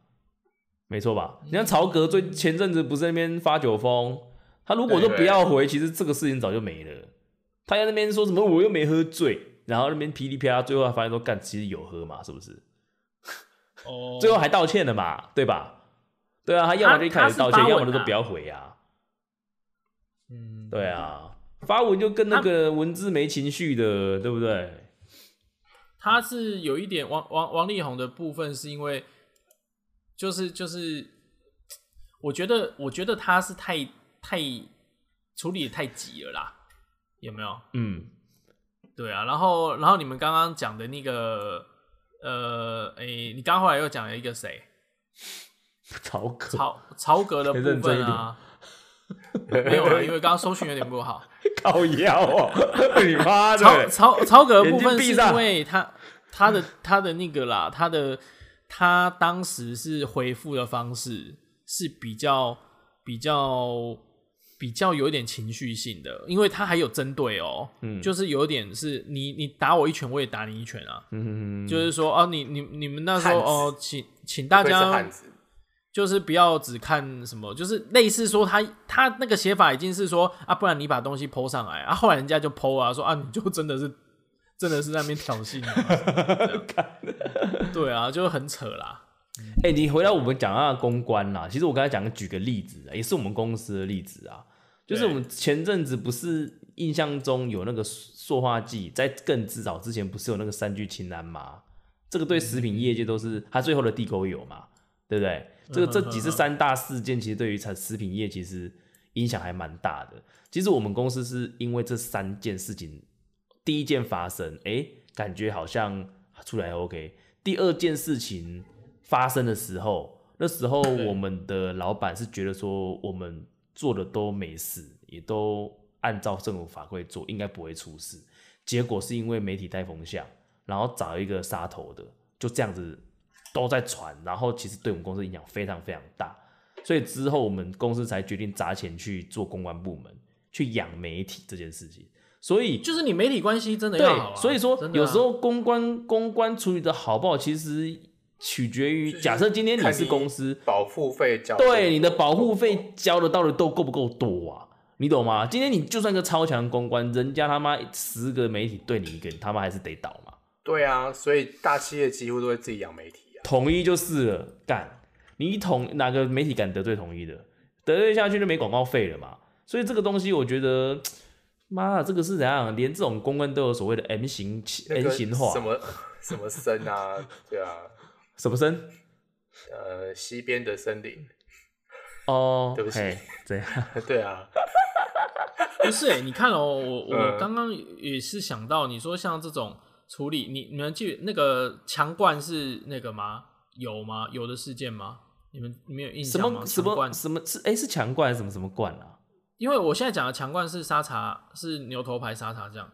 Speaker 2: 没错吧？你看曹格最前阵子不是那边发酒疯，他如果说不要回，其实这个事情早就没了。他在那边说什么我又没喝醉，然后那边噼里啪啦，最后还发现说干其实有喝嘛，是不是？
Speaker 1: 哦，(laughs)
Speaker 2: 最后还道歉了嘛，对吧？对啊，他要么就一开始道歉，要么就说不要回啊。
Speaker 1: 嗯，
Speaker 2: 对啊，发文就跟那个文字没情绪的，对不对？
Speaker 1: 他是有一点王王王力宏的部分，是因为就是就是，我觉得我觉得他是太太处理的太急了啦，有没有？
Speaker 2: 嗯，
Speaker 1: 对啊，然后然后你们刚刚讲的那个呃，诶、你刚刚后来又讲了一个谁？(laughs)
Speaker 2: 曹格，
Speaker 1: 曹曹格的部分啊，(laughs) 没有啊，因为刚刚搜寻有点不好。(laughs)
Speaker 2: 靠腰哦，你妈
Speaker 1: 曹
Speaker 2: 的！
Speaker 1: 曹曹格的部分是因为他他的他的那个啦，他的他当时是回复的方式是比较比较比较有一点情绪性的，因为他还有针对哦，
Speaker 2: 嗯。
Speaker 1: 就是有点是你你打我一拳，我也打你一拳啊，
Speaker 2: 嗯，
Speaker 1: 就是说哦，你你你们那时候哦，请请大家，就是不要只看什么，就是类似说他他那个写法已经是说啊，不然你把东西抛上来啊，后来人家就抛啊，说啊，你就真的是真的是在那边挑衅 (laughs) 对啊，就很扯啦。
Speaker 2: 哎、你回到我们讲到公关啦，其实我刚才讲举个例子啊，也是我们公司的例子啊，就是我们前阵子不是印象中有那个塑化剂，在更至早之前不是有那个三聚氰胺吗？这个对食品业界都是它最后的地沟油嘛，对不对？这个这几次三大事件，其实对于产食品业其实影响还蛮大的。其实我们公司是因为这三件事情，第一件发生，哎，感觉好像出来 OK。第二件事情发生的时候，那时候我们的老板是觉得说我们做的都没事，也都按照政府法规做，应该不会出事。结果是因为媒体带风向，然后找一个杀头的，就这样子都在传，然后其实对我们公司影响非常非常大。所以之后我们公司才决定砸钱去做公关部门，去养媒体这件事情。所以
Speaker 1: 就是你媒体关系真的要好、啊。
Speaker 2: 对，所以说
Speaker 1: 啊
Speaker 2: 有时候公关公关处理的好不好，其实取决于假设今天你是公司，
Speaker 3: 保护费交
Speaker 2: 对你的保护费交的到底都够不够多啊？你懂吗？今天你就算个超强公关，人家他妈十个媒体对你一个，你他妈还是得倒嘛。
Speaker 3: 对啊，所以大企业几乎都会自己养媒体啊。
Speaker 2: 统一就是了，干你一统哪个媒体敢得罪统一的？得罪下去就没广告费了嘛。所以这个东西，我觉得，妈的，这个是怎样？连这种公关都有所谓的 M 型、
Speaker 3: 那
Speaker 2: N 型化，
Speaker 3: 什么什么森啊，(laughs) 对啊，
Speaker 2: 什么森？
Speaker 3: 呃，西边的森林，
Speaker 2: 哦，
Speaker 3: 对不起
Speaker 2: 嘿，怎样？(laughs)
Speaker 3: 对啊，(laughs)
Speaker 1: 不是、欸，你看哦，我我
Speaker 3: 嗯
Speaker 1: 刚刚也是想到，你说像这种处理，你你们记那个强冠是那个吗？有吗？有的事件吗？你们你们有印
Speaker 2: 什
Speaker 1: 象吗？
Speaker 2: 么什么
Speaker 1: 冠
Speaker 2: 什么是？哎、是强冠还是什么什么冠啊？
Speaker 1: 因为我现在讲的强冠是沙茶，是牛头牌沙茶酱。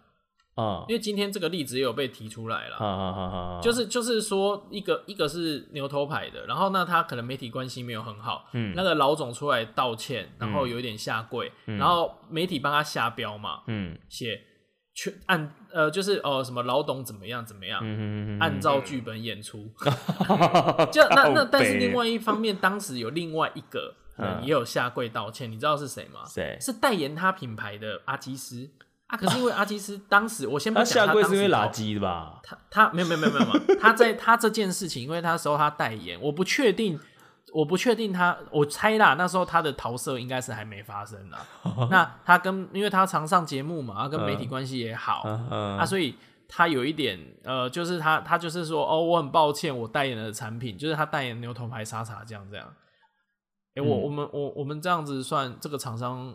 Speaker 2: 啊
Speaker 1: 因为今天这个例子也有被提出来了，
Speaker 2: 啊啊啊啊！
Speaker 1: 就是就是说一个一个是牛头牌的，然后那他可能媒体关系没有很好，
Speaker 2: 嗯
Speaker 1: 那个老总出来道歉，然后有一点下跪，然后媒体帮他下标嘛，
Speaker 2: 嗯
Speaker 1: 写全按呃就是哦什么老董怎么样怎么样，按照剧本演出，(laughs) 就那那但是另
Speaker 2: 外
Speaker 1: 外一方面，当时有另外一个也有下跪道歉，你知道是谁吗？
Speaker 2: 谁？
Speaker 1: 是代言他品牌的阿基斯啊，可是因为阿基斯 (laughs) 当时我先不
Speaker 2: 他
Speaker 1: 讲
Speaker 2: 下跪是因为垃圾的吧？
Speaker 1: 他他没有没有没有没有，他在他这件事情，因为他时候他代言，我不确定，我不确定他，我猜啦，那时候他的桃色应该是还没发生啦。(laughs) 那他跟因为他常上节目嘛，他跟媒体关系也好，
Speaker 2: 嗯嗯
Speaker 1: 啊，所以他有一点呃，就是他他就是说哦，我很抱歉，我代言的产品就是他代言牛头牌沙茶酱这样。哎、我
Speaker 2: 嗯
Speaker 1: 我们我我们这样子算这个厂商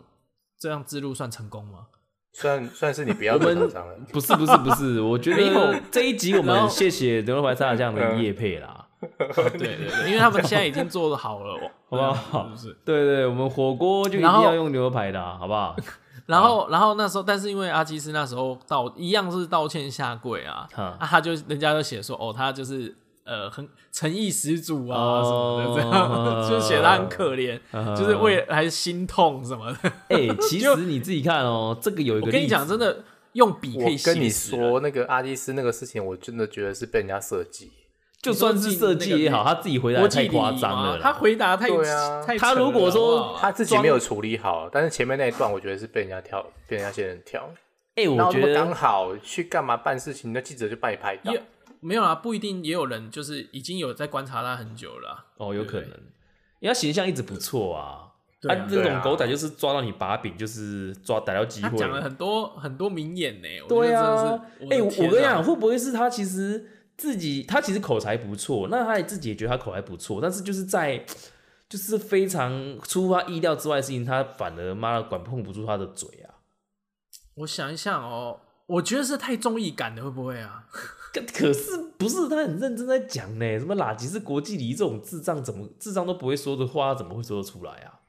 Speaker 1: 这样之路算成功吗？
Speaker 3: 算算是你不要做厂商了。
Speaker 2: 不是不是不是，我觉得这一集我们谢谢牛肉排沙拉酱的
Speaker 3: 嗯
Speaker 2: 叶配啦，(laughs) (laughs)
Speaker 1: 对对对，因为他们现在已经做的好了，
Speaker 2: 好不好
Speaker 1: 是不是？
Speaker 2: 对对，我们火锅就一定要用牛排的啊，好不好？(laughs)
Speaker 1: 然后，然后那时候，但是因为阿基斯那时候道一样是道歉下跪啊，
Speaker 2: 哈
Speaker 1: 啊，他就人家就写说，哦，他就是呃很诚意十足啊、什么的，这
Speaker 2: 哦
Speaker 1: 样 (laughs) 就写他很可怜，(laughs) 就是为了还是心痛什么的。
Speaker 2: 哎、其实 (laughs) 你自己看哦，这个有一个
Speaker 1: 我跟你讲，真的用笔可以
Speaker 3: 我跟你说，那个阿基斯那个事情，我真的觉得是被人家设计。
Speaker 2: 就算是设计也好，他自己回答太夸张了。
Speaker 1: 他回答太
Speaker 3: 对啊
Speaker 2: 他如果说
Speaker 3: 他自己没有处理好，但是前面那一段我觉得是被人家跳，被人家先人跳。
Speaker 2: 哎、我觉得
Speaker 3: 刚好去干嘛办事情，那记者就帮你拍到。
Speaker 1: 也没有啊，不一定，也有人就是已经有在观察他很久了啊、
Speaker 2: 哦，有可能，因为他形象一直不错啊。
Speaker 1: 对啊
Speaker 2: 这
Speaker 3: 啊
Speaker 2: 种狗仔就是抓到你把柄，就是抓逮到机会。
Speaker 1: 他讲了很多很多名言呢，我
Speaker 2: 对啊哎、
Speaker 1: 我
Speaker 2: 跟你讲，会不会是他其实自己，他其实口才不错，那他也自己也觉得他口才不错，但是就是在就是非常出乎他意料之外的事情，他反而妈的管控不住他的嘴啊。
Speaker 1: 我想一想哦，我觉得是太综艺感的，会不会啊？
Speaker 2: 可可是不是他很认真在讲呢？什么垃圾是国际礼仪这种智障怎么智障都不会说的话，他怎么会说得出来啊？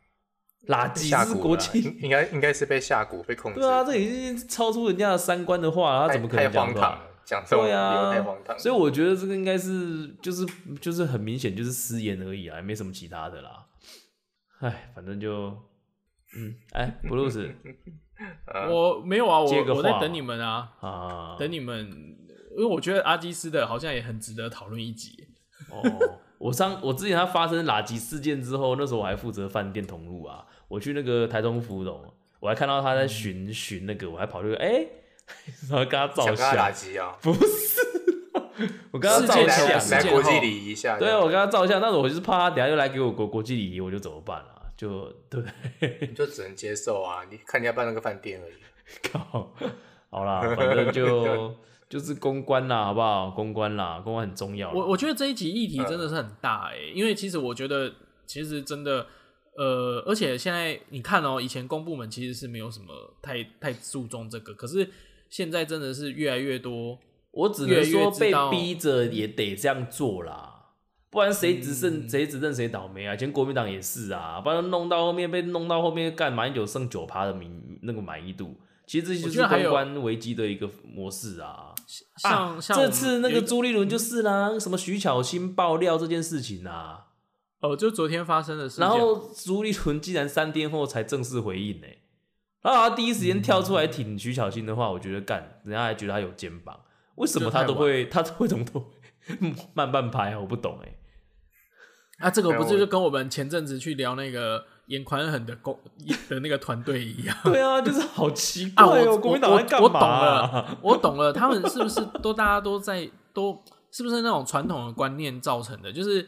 Speaker 2: 垃圾是国际
Speaker 3: 应应该应该是被下蛊被控制。
Speaker 2: 对啊，这已经超出人家的三观的话，他怎么可能
Speaker 3: 太
Speaker 2: 讲出来
Speaker 3: 荒唐，讲这种理由
Speaker 2: 对啊
Speaker 3: 太荒唐。
Speaker 2: 所以我觉得这个应该是就是就是很明显就是失言而已啊，没什么其他的啦。哎，反正就嗯，哎，布鲁斯 (laughs)
Speaker 1: 我没有啊，我我在等你们啊，
Speaker 2: 啊，
Speaker 1: 等你们，因为我觉得阿基斯的好像也很值得讨论一集。
Speaker 2: 哦，我上我之前他发生垃圾事件之后，那时候我还负责饭店同路啊，我去那个台中芙蓉，我还看到他在巡巡那个，我还跑去哎、(laughs) 然后跟他照相，
Speaker 3: 击啊，
Speaker 2: 不是，(laughs) 我跟他照相
Speaker 3: 来国际礼仪一下。
Speaker 2: 对啊，我跟他照相，但是我就是怕他等下又来给我国国际礼仪，我就怎么办啊？就对不对？
Speaker 3: 你 (laughs) 就只能接受啊。你看你要办那个饭店而已。
Speaker 2: 靠，好啦，反正就就是公关啦，好不好？公关啦，公关很重要。
Speaker 1: 我我觉得这一集议题真的是很大哎、因为其实我觉得，其实真的，呃，而且现在你看哦，以前公部门其实是没有什么太太注重这个，可是现在真的是越来越多。
Speaker 2: 我只能说被逼着也得这样做啦，不然谁执政
Speaker 1: 嗯
Speaker 2: 谁执政谁倒霉啊！以前国民党也是啊，不然弄到后面被弄到后面干马英九剩九趴的民那个满意度，其实这就是公关危机的一个模式啊。
Speaker 1: 像、
Speaker 2: 这次那个朱立伦就是啦，什么徐巧芯爆料这件事情啊，
Speaker 1: 哦，就昨天发生的事。
Speaker 2: 然后朱立伦竟然三天后才正式回应呢、然后他第一时间跳出来挺徐巧芯的话，我觉得干，人家还觉得他有肩膀，为什么他都会他为什么都会慢半拍啊？我不懂哎、
Speaker 1: 啊，这个不
Speaker 3: 没有
Speaker 1: 是就跟我们前阵子去聊那个严宽恒的公 (laughs) 的那个团队一样
Speaker 2: 对啊，就是好奇怪
Speaker 1: 我
Speaker 2: 国民党
Speaker 1: 我
Speaker 2: 在干嘛
Speaker 1: 我懂
Speaker 2: 啊、
Speaker 1: 了，我懂了，他们是不是都大家都在都是不是那种传统的观念造成的？就是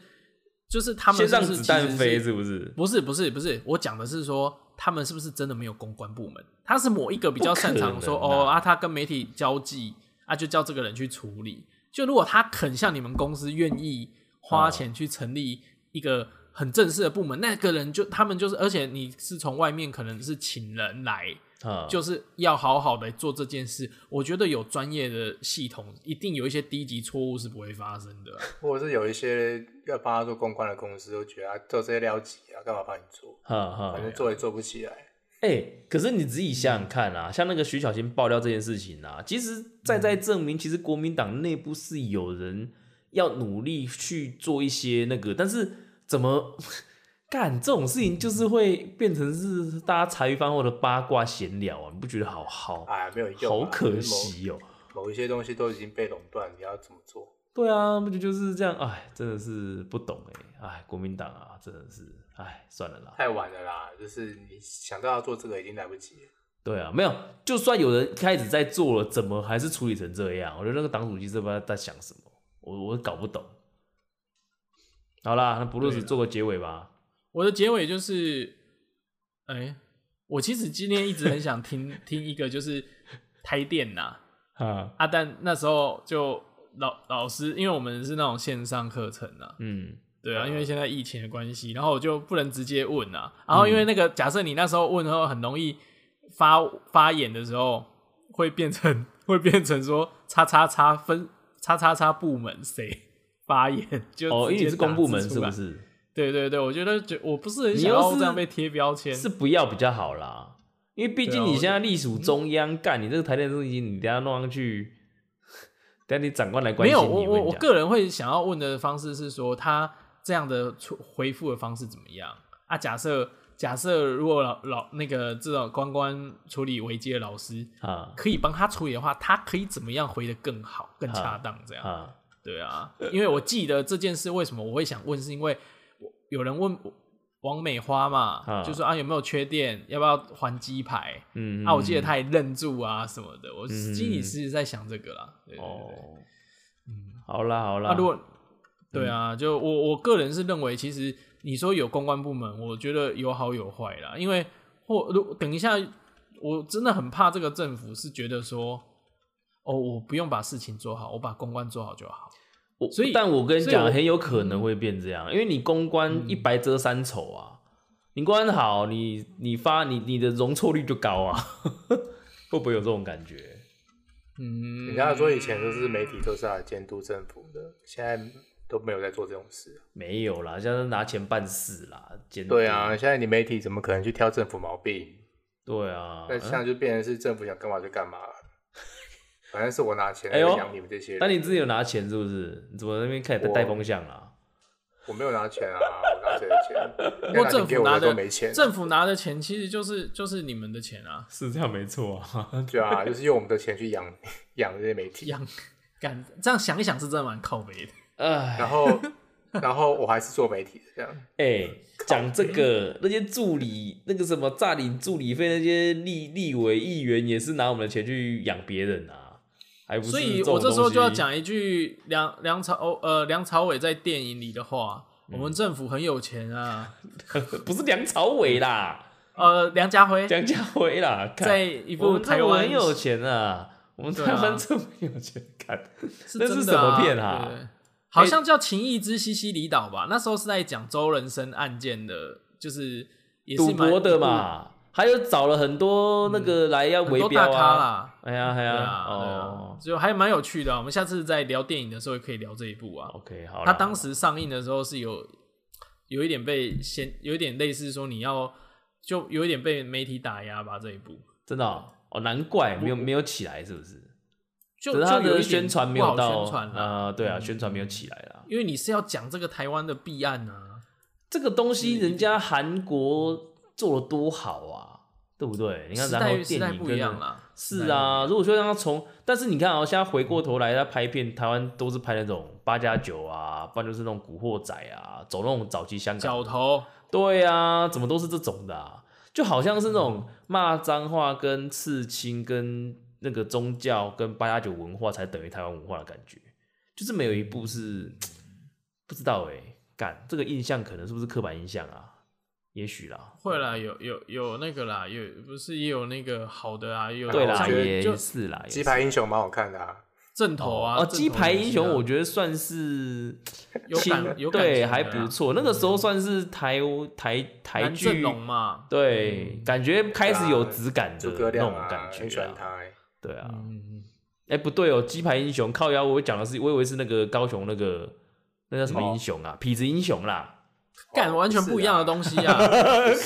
Speaker 1: 就是他们
Speaker 2: 先让
Speaker 1: 是不是
Speaker 2: 子弹飞
Speaker 1: 是
Speaker 2: 是不是？
Speaker 1: 不是不是不是，我讲的是说他们是不是真的没有公关部门？他是某一个比较擅长说哦啊，他跟媒体交际啊，就叫这个人去处理。就如果他肯像你们公司愿意花钱去成立一个很正式的部门，那个人就他们就是，而且你是从外面可能是请人来，
Speaker 2: 啊，
Speaker 1: 就是要好好的做这件事。我觉得有专业的系统，一定有一些低级错误是不会发生的啊、(laughs)
Speaker 3: 或者是有一些要帮他做公关的公司，都觉得他做这些撩级啊，干嘛帮你做？
Speaker 2: 哈哈
Speaker 3: 反正做也做不起来。
Speaker 2: 哎、可是你自己想想看啊，像那个徐小新爆料这件事情啊，其实在在证明，其实国民党内部是有人要努力去做一些那个，但是怎么 (laughs) 干这种事情，就是会变成是大家茶余饭后的八卦闲聊啊，你不觉得好好
Speaker 3: 哎，没有用、啊，
Speaker 2: 好可惜哦、
Speaker 3: 某。某一些东西都已经被垄断，你要怎么做？
Speaker 2: 对啊，不就就是这样？哎，真的是不懂哎、哎，国民党啊，真的是，哎，算了啦。
Speaker 3: 太晚了啦，就是你想到要做这个已经来不及了。
Speaker 2: 对啊，没有，就算有人开始在做了，怎么还是处理成这样？我觉得那个党主席这不知道在想什么，我我搞不懂。好啦，那布鲁斯做个结尾吧。
Speaker 1: 我的结尾就是，哎、我其实今天一直很想听 (laughs) 听一个就是台电呐。
Speaker 2: 啊，
Speaker 1: 啊，但那时候就老老师，因为我们是那种线上课程啊，
Speaker 2: 嗯，
Speaker 1: 对啊，因为现在疫情的关系，然后我就不能直接问啊，然后因为那个假设你那时候问的话，很容易发发言的时候会变成 (laughs) 会变成说叉叉叉分叉叉叉部门谁发言，(laughs) 就
Speaker 2: 哦，因为你是公部门？是不是？
Speaker 1: 对对对，我觉得觉我不是很想要
Speaker 2: 是
Speaker 1: 这样被贴标签，
Speaker 2: 是不要比较好啦，因为毕竟你现在隶属中央，干你这个台电中心，你等下弄上去，(laughs) 等下你长官来关
Speaker 1: 没有，
Speaker 2: 心你。
Speaker 1: 我我我个人会想要问的方式是说，他这样的出回复的方式怎么样啊？假设假设如果老老那个这种关关处理危机的老师
Speaker 2: 啊
Speaker 1: 可以帮他处理的话，他可以怎么样回的更好、更恰当？这样
Speaker 2: 啊，
Speaker 1: 对啊，因为我记得这件事为什么我会想问，是因为有人问王美花嘛，
Speaker 2: 啊
Speaker 1: 就说啊有没有缺电，要不要还鸡排？
Speaker 2: 嗯
Speaker 1: 啊，我记得他也愣住啊什么的，我
Speaker 2: 嗯
Speaker 1: 心里是在想这个啦。对对对
Speaker 2: 哦，嗯，好啦好啦，
Speaker 1: 啊，如果对啊，就我我个人是认为，其实你说有公关部门，我觉得有好有坏啦。因为或如等一下，我真的很怕这个政府是觉得说，哦，我不用把事情做好，我把公关做好就好。
Speaker 2: 我
Speaker 1: 所以
Speaker 2: 但我跟你讲，很有可能会变这样，因为你公关一白遮三丑啊，你公关好，你你发你你的容错率就高啊，(laughs) 会不会有这种感觉？
Speaker 1: 嗯，
Speaker 3: 人家说以前都是媒体都是来监督政府的，现在都没有在做这种事。
Speaker 2: 没有啦，现在拿钱办事啦，监督
Speaker 3: 对啊，，现在你媒体怎么可能去挑政府毛病？
Speaker 2: 对啊，
Speaker 3: 那现在就变成是政府想干嘛就干嘛了。反正是我拿钱来
Speaker 2: 哎呦
Speaker 3: 养你们这些人。
Speaker 2: 那你自己有拿钱是不是？你怎么那边开始带
Speaker 3: 我
Speaker 2: 风向啊？
Speaker 3: 我没有拿钱啊，我拿谁的钱？(laughs)
Speaker 1: 不过政府拿的
Speaker 3: 没钱。
Speaker 1: 政府拿的钱其实就是就是你们的钱啊，
Speaker 2: 是这样没错啊。
Speaker 3: 对啊，就是用我们的钱去养养这些媒体。
Speaker 1: 养敢这样想一想是真的蛮靠北的。
Speaker 2: 哎，
Speaker 3: 然后，然后我还是做媒体的这样。(laughs)
Speaker 2: 哎，讲这个那些助理那个什么诈领助理费那些立立委议员也是拿我们的钱去养别人啊，还不是？
Speaker 1: 所以我这时候就要，讲一句梁梁朝呃梁朝伟在电影里的话，我们政府很有钱啊。(laughs)
Speaker 2: 不是梁朝伟啦，
Speaker 1: 呃，梁家辉 (laughs)
Speaker 2: 梁家辉啦，
Speaker 1: 在一部台湾
Speaker 2: 湾很有钱啊，我们台湾这么有钱，看
Speaker 1: 是
Speaker 2: 那是
Speaker 1: 真的啊
Speaker 2: 什么片啊
Speaker 1: 对对对好像叫《情义之西西里岛》吧？那时候是在讲周人生案件的，就是也是蛮
Speaker 2: 赌博的，嘛，还有找了很多那个来要
Speaker 1: 很多
Speaker 2: 围标
Speaker 1: 大咖
Speaker 2: 啊。
Speaker 1: 啦。
Speaker 2: 哎呀哎呀，哦，
Speaker 1: 就还蛮有趣的啊。我们下次在聊电影的时候也可以聊这一部啊。
Speaker 2: ，OK，好啦。
Speaker 1: 它当时上映的时候是有有一点被先，有一点类似说你要就有一点被媒体打压吧。这一部
Speaker 2: 真的哦，哦难怪没有没有起来，是不是？
Speaker 1: 就
Speaker 2: 可是它的宣传没有到
Speaker 1: 宣传啦，
Speaker 2: 啊，对啊，宣传没有起来啦。
Speaker 1: 因为你是要讲这个台湾的弊案啊。
Speaker 2: 这个东西人家韩国做的多好啊，对不对？你看，然后电影不
Speaker 1: 一样啦。
Speaker 2: 是啊，如果说让他从，但是你看哦，现在回过头来，他拍片，台湾都是拍那种八加九啊，不然就是那种古惑仔啊，走那种早期香港
Speaker 1: 角头，
Speaker 2: 对啊，怎么都是这种的、啊，就好像是那种骂脏话、跟刺青、跟那个宗教、跟八加九文化才等于台湾文化的感觉，就是没有一部是 (tsk) 不知道哎、干这个印象可能是不是刻板印象啊？也许啦，
Speaker 1: 会啦，有有有那个啦，有不是也有那个好的啊，也有
Speaker 2: 对啦，也
Speaker 1: 就是
Speaker 2: 啦，也
Speaker 3: 鸡排英雄蛮好看的啊，
Speaker 1: 正头啊，
Speaker 2: 哦，鸡排英雄，我觉得算是 (laughs)
Speaker 1: 有感
Speaker 2: 亲
Speaker 1: 有感
Speaker 2: 对还不错。那个时候算是台台台剧，
Speaker 1: 龙嘛，
Speaker 2: 对，感觉开始有质感的那种感觉
Speaker 3: 很喜欢
Speaker 2: 啊。对啊，
Speaker 1: 嗯嗯
Speaker 2: 哎，不对哦，鸡排英雄靠腰，我讲的是，我以为是那个高雄那个那叫什么英雄啊？痞子英雄啦。
Speaker 1: 干完全不一样的东西 (laughs) 啊，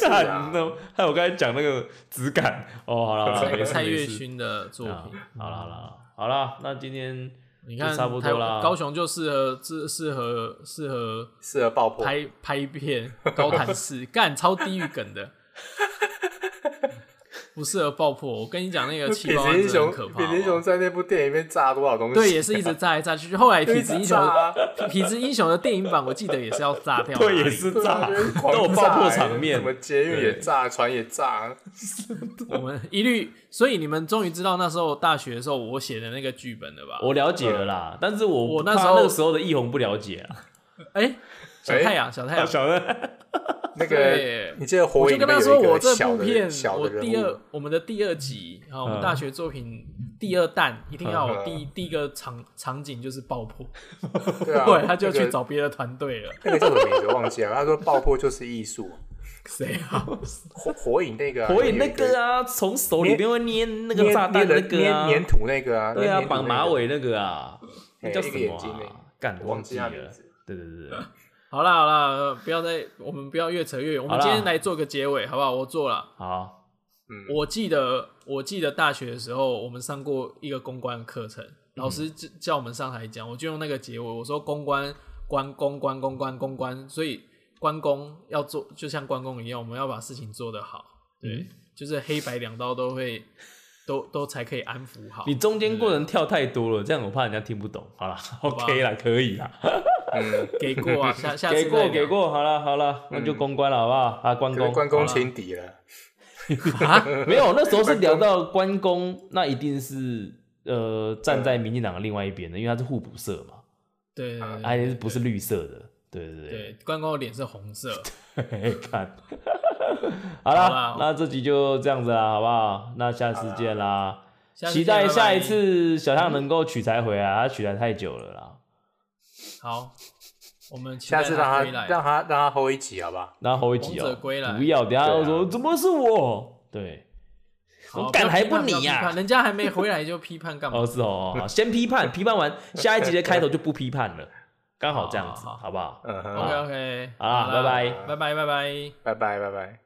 Speaker 2: 看，那还有我刚才讲那个质感。哦，好了，好了
Speaker 1: 蔡蔡岳
Speaker 2: 事没事。
Speaker 1: 勋的作
Speaker 2: 啊
Speaker 1: 品，
Speaker 2: 好了好了好了，那今天
Speaker 1: 你看
Speaker 2: 就差不多啦。
Speaker 1: 高雄就适合适适合适合
Speaker 3: 适合爆破。
Speaker 1: 拍拍片高谈式，干超地狱梗的，不适合爆破。我跟你讲，那个气
Speaker 3: 痞子英雄，
Speaker 1: 可怕
Speaker 3: 痞子英雄。在那部电影里面炸多少东西？
Speaker 1: 对，也是一直炸来炸去。后来痞子英雄痞痞子英雄的电影版，我记得也是要炸掉。
Speaker 2: 对也是炸，都有爆破场面
Speaker 3: 什。么监狱也炸，船也炸。(laughs)
Speaker 1: 我们一律，所以你们终于知道那时候大学的时候我写的那个剧本了吧？
Speaker 2: 我了解了啦，但是我
Speaker 1: 我那时候
Speaker 2: 那个时候的易红不了解啊。
Speaker 1: 哎、小太阳，小太阳，
Speaker 2: 小的，
Speaker 3: 那个，(laughs) 你记得火
Speaker 1: 我就跟他说我这部片，我第二，我们的第二集啊，我们
Speaker 2: 嗯。
Speaker 1: 大学作品第二弹一定要有
Speaker 3: 嗯。
Speaker 1: 第第一个场场景就是爆破，
Speaker 3: 对 (laughs)
Speaker 1: 他就去找别的团队了。
Speaker 3: 那个叫什么名字忘记了。他说爆破就是艺术，
Speaker 1: 谁啊？
Speaker 3: 火火影那个啊
Speaker 2: 火影那个
Speaker 3: 啊，
Speaker 2: 啊，从手里边会捏那个炸弹
Speaker 3: 捏
Speaker 2: 那个啊，
Speaker 3: 的粘粘土那个啊，
Speaker 2: 对啊，绑马尾那个啊，叫什么？干，
Speaker 3: 我忘记
Speaker 2: 了对对对，
Speaker 1: 好啦好啦，呃不要再我们不要越扯越远，我们今天来做个结尾，好不好？我做了。
Speaker 2: 好，
Speaker 3: 嗯，
Speaker 1: 我记得我记得大学的时候，我们上过一个公关课程，老师叫叫我们上台讲，我就用那个结尾，我说公关关公关公关公关，所以关公要做，就像关公一样，我们要把事情做得好，对，
Speaker 2: 嗯。
Speaker 1: 就是黑白两道都会都都才可以安抚好。
Speaker 2: 你中间过程跳太多了，这样我怕人家听不懂。好了，OK 啦，可以啦，
Speaker 3: 嗯，
Speaker 1: 给过啊，(laughs) 下下次
Speaker 2: 给过给过，好了好了，那就公关了好不好？啊，关公，
Speaker 3: 关公
Speaker 1: 好啦
Speaker 3: 情敌了，
Speaker 1: 啊，(laughs)
Speaker 2: 没有，那时候是聊到关公，那一定是呃站在民进党的另外一边的，因为他是互补色嘛，
Speaker 1: 对对对
Speaker 2: 他也是不是绿色的，对对对。
Speaker 1: 对，关公的脸是红色，
Speaker 2: 嘿 (laughs) 看，好
Speaker 1: 好
Speaker 2: 啦
Speaker 1: 啦，
Speaker 2: 那这集就这样子啦，好不好？那下次见啦，期待下一次小象能够取材回来，他取材太久了啦。
Speaker 1: 好，我们期
Speaker 3: 下次让他
Speaker 1: 归来。
Speaker 3: 让他让他后一集好不好？
Speaker 2: 然后后一集
Speaker 1: 王
Speaker 2: 哦、
Speaker 1: 者归来
Speaker 2: 不要，等下
Speaker 3: 对啊
Speaker 2: 又说、怎么是我？对，
Speaker 1: 好
Speaker 2: 我敢还
Speaker 1: 不
Speaker 2: 你呀
Speaker 1: 人家还没回来就批判干嘛？(laughs)
Speaker 2: 哦是哦，好先批判，批判完 (laughs) 下一集的开头就不批判了，刚好这样子，
Speaker 1: 好好好
Speaker 2: 好不好？
Speaker 3: 嗯哼
Speaker 1: ，OK OK，
Speaker 2: 好啦拜拜
Speaker 1: 拜拜拜拜。
Speaker 3: 拜拜拜拜。